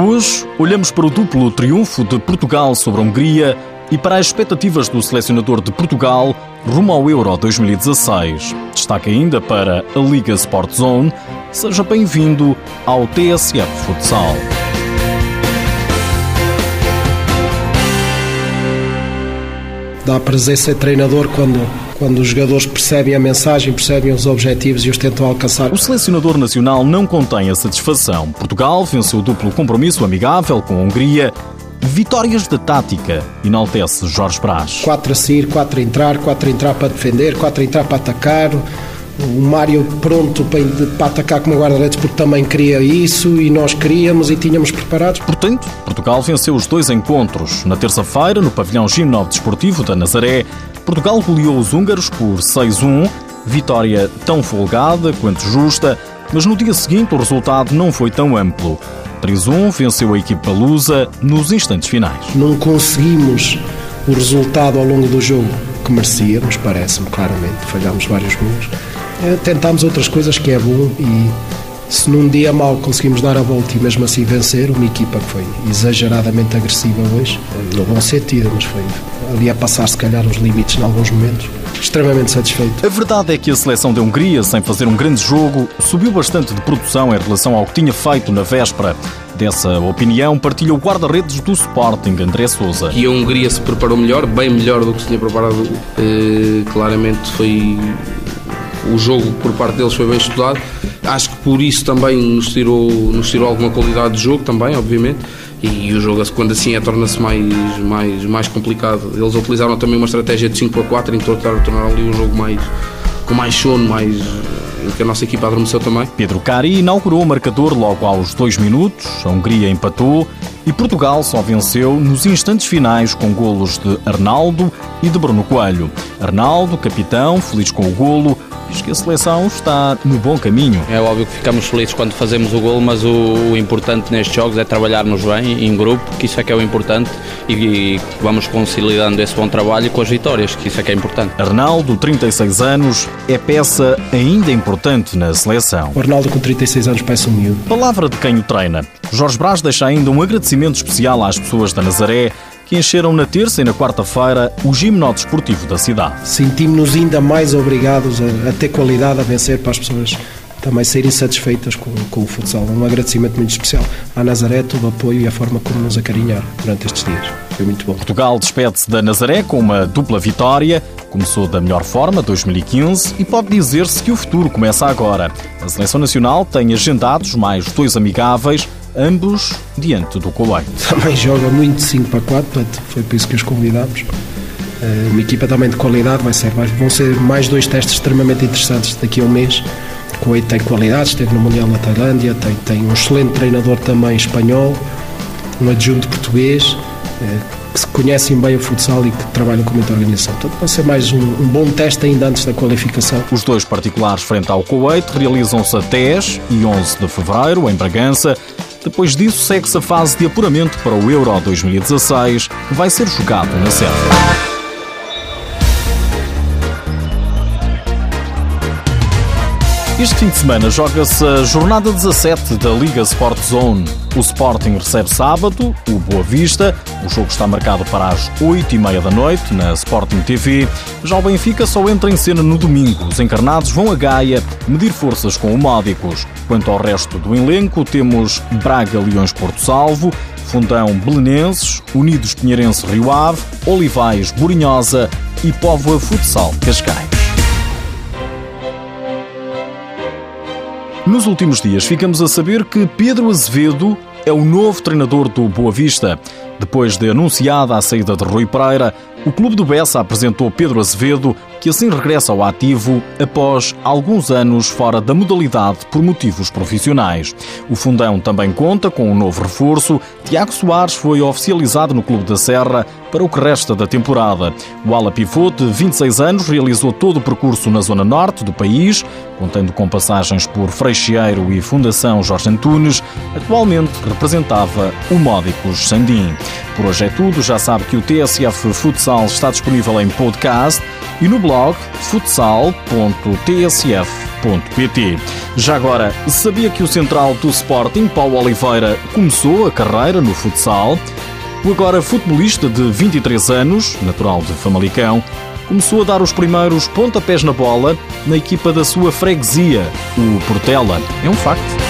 Hoje olhamos para o duplo triunfo de Portugal sobre a Hungria e para as expectativas do selecionador de Portugal rumo ao Euro 2016. Destaque ainda para a Liga Sport Zone. Seja bem-vindo ao TSF Futsal. Dá prazer ser treinador quando, quando os jogadores percebem a mensagem, percebem os objetivos e os tentam alcançar. O selecionador nacional não contém a satisfação. Portugal venceu o duplo compromisso amigável com a Hungria Vitórias da tática, enaltece Jorge Brás. Quatro a sair, quatro a entrar, quatro a entrar para defender, quatro a entrar para atacar. O Mário pronto para, para atacar como guarda-redes porque também queria isso e nós queríamos e tínhamos preparados. Portanto, Portugal venceu os dois encontros. Na terça-feira, no pavilhão Gimnov Desportivo da Nazaré, Portugal goleou os húngaros por 6-1, vitória tão folgada quanto justa, mas no dia seguinte o resultado não foi tão amplo. 3-1 venceu a equipa lusa nos instantes finais. Não conseguimos o resultado ao longo do jogo que merecíamos, parece-me claramente. Falhámos vários gols. Eh, tentámos outras coisas que é bom e se num dia mal conseguimos dar a volta e mesmo assim vencer, uma equipa que foi exageradamente agressiva hoje, no bom sentido, mas foi ali a passar se calhar os limites em alguns momentos extremamente satisfeito. A verdade é que a seleção da Hungria, sem fazer um grande jogo, subiu bastante de produção em relação ao que tinha feito na véspera. Dessa opinião partilha o guarda-redes do Sporting, André Souza. Que a Hungria se preparou melhor, bem melhor do que se tinha preparado. Eh, claramente foi o jogo por parte deles foi bem estudado. Acho que por isso também nos tirou, nos tirou alguma qualidade de jogo também, obviamente. E o jogo, quando assim é, torna-se mais, mais, mais complicado. Eles utilizaram também uma estratégia de 5 a 4 em tentar tornar ali um jogo mais, com mais sono, mais, em que a nossa equipa adormeceu também. Pedro Cari inaugurou o marcador logo aos dois minutos, a Hungria empatou e Portugal só venceu nos instantes finais com golos de Arnaldo e de Bruno Coelho. Arnaldo, capitão, feliz com o golo, que a seleção está no bom caminho. É óbvio que ficamos felizes quando fazemos o gol, mas o, o importante nestes jogos é trabalharmos bem, em grupo, que isso é que é o importante e, e vamos consolidando esse bom trabalho com as vitórias, que isso é que é importante. Arnaldo, 36 anos, é peça ainda importante na seleção. O Arnaldo com 36 anos parece um miúdo. Palavra de quem o treina. Jorge Brás deixa ainda um agradecimento especial às pessoas da Nazaré que encheram na terça e na quarta-feira o gimnó desportivo da cidade. Sentimos-nos ainda mais obrigados a, a, ter qualidade a vencer para as pessoas também serem satisfeitas com, com o futsal. Um agradecimento muito especial à Nazaré, todo o apoio e a forma como nos acarinharam durante estes dias. Foi muito bom. Portugal despede-se da Nazaré com uma dupla vitória. Começou da melhor forma, 2015, e pode dizer-se que o futuro começa agora. A Seleção Nacional tem agendados mais dois amigáveis ambos diante do Kuwait. Também joga muito 5 para 4, portanto, foi por isso que os convidámos. Eh, uma equipa também de qualidade, vai ser, vão ser mais dois testes extremamente interessantes daqui a um mês. O Kuwait tem qualidade, esteve no Mundial na Tailândia, tem, tem um excelente treinador também espanhol, um adjunto português, eh, que conhecem bem o futsal e que trabalham com muita organização. Portanto, vai ser mais um, um, bom teste ainda antes da qualificação. Os dois particulares frente ao Kuwait realizam-se a 10 e 11 de fevereiro, em Bragança. Depois disso, segue-se a fase de apuramento para o Euro 2016, que vai ser jogado na Sérvia. Este fim de semana joga-se a jornada 17 da Liga Sport Zone. O Sporting recebe sábado o Boa Vista. O jogo está marcado para as 8h30 da noite na Sporting TV. Já o Benfica só entra em cena no domingo. Os encarnados vão a Gaia medir forças com o Módicos. Quanto ao resto do elenco, temos Braga Leões Porto Salvo, Fundão Belenenses, Unidos Pinheirense Rio Ave, Olivais Borinhosa e Póvoa Futsal Cascais. Nos últimos dias ficamos a saber que Pedro Azevedo é o novo treinador do Boa Vista. Depois de anunciada a saída de Rui Pereira, o clube do Bessa apresentou Pedro Azevedo, que assim regressa ao ativo após alguns anos fora da modalidade por motivos profissionais. O Fundão também conta com um novo reforço. Tiago Soares foi oficializado no Clube da Serra para o que resta da temporada. O ala pivô de 26 anos realizou todo o percurso na zona norte do país, contando com passagens por Freixeiro e Fundação Jorge Antunes. Atualmente representava o Módicos Sandim. Por hoje é tudo. Já sabe que o TSF Futsal está disponível em podcast e no blog futsal.tsf.pt. Já agora, sabia que o central do Sporting, Paulo Oliveira, começou a carreira no futsal? O agora futebolista de 23 anos, natural de Famalicão, começou a dar os primeiros pontapés na bola na equipa da sua freguesia, o Portela. É um facto.